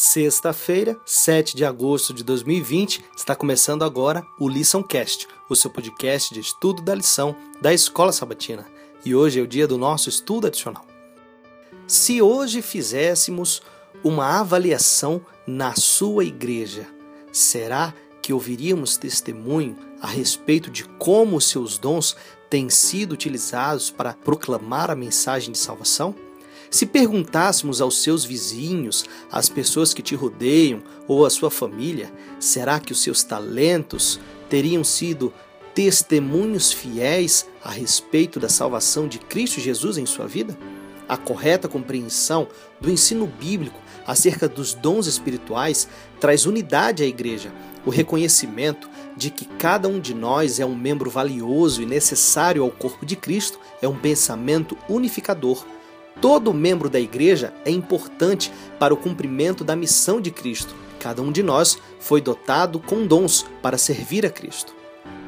Sexta-feira, 7 de agosto de 2020, está começando agora o LiçãoCast, o seu podcast de estudo da lição da Escola Sabatina. E hoje é o dia do nosso estudo adicional. Se hoje fizéssemos uma avaliação na sua igreja, será que ouviríamos testemunho a respeito de como seus dons têm sido utilizados para proclamar a mensagem de salvação? Se perguntássemos aos seus vizinhos, às pessoas que te rodeiam ou à sua família, será que os seus talentos teriam sido testemunhos fiéis a respeito da salvação de Cristo Jesus em sua vida? A correta compreensão do ensino bíblico acerca dos dons espirituais traz unidade à igreja, o reconhecimento de que cada um de nós é um membro valioso e necessário ao corpo de Cristo é um pensamento unificador Todo membro da igreja é importante para o cumprimento da missão de Cristo. Cada um de nós foi dotado com dons para servir a Cristo.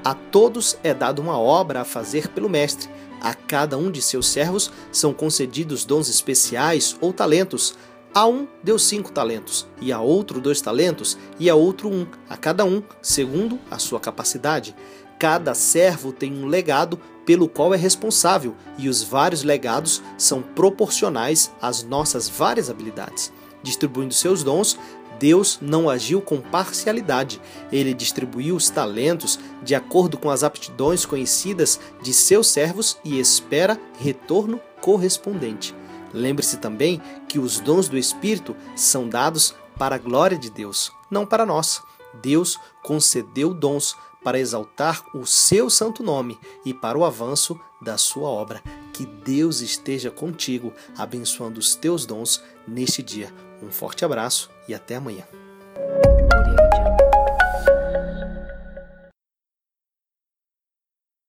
A todos é dada uma obra a fazer pelo Mestre. A cada um de seus servos são concedidos dons especiais ou talentos. A um deu cinco talentos, e a outro dois talentos, e a outro um, a cada um, segundo a sua capacidade. Cada servo tem um legado pelo qual é responsável, e os vários legados são proporcionais às nossas várias habilidades. Distribuindo seus dons, Deus não agiu com parcialidade. Ele distribuiu os talentos de acordo com as aptidões conhecidas de seus servos e espera retorno correspondente. Lembre-se também que os dons do Espírito são dados para a glória de Deus, não para nós. Deus concedeu dons para exaltar o seu santo nome e para o avanço da sua obra. Que Deus esteja contigo, abençoando os teus dons neste dia. Um forte abraço e até amanhã.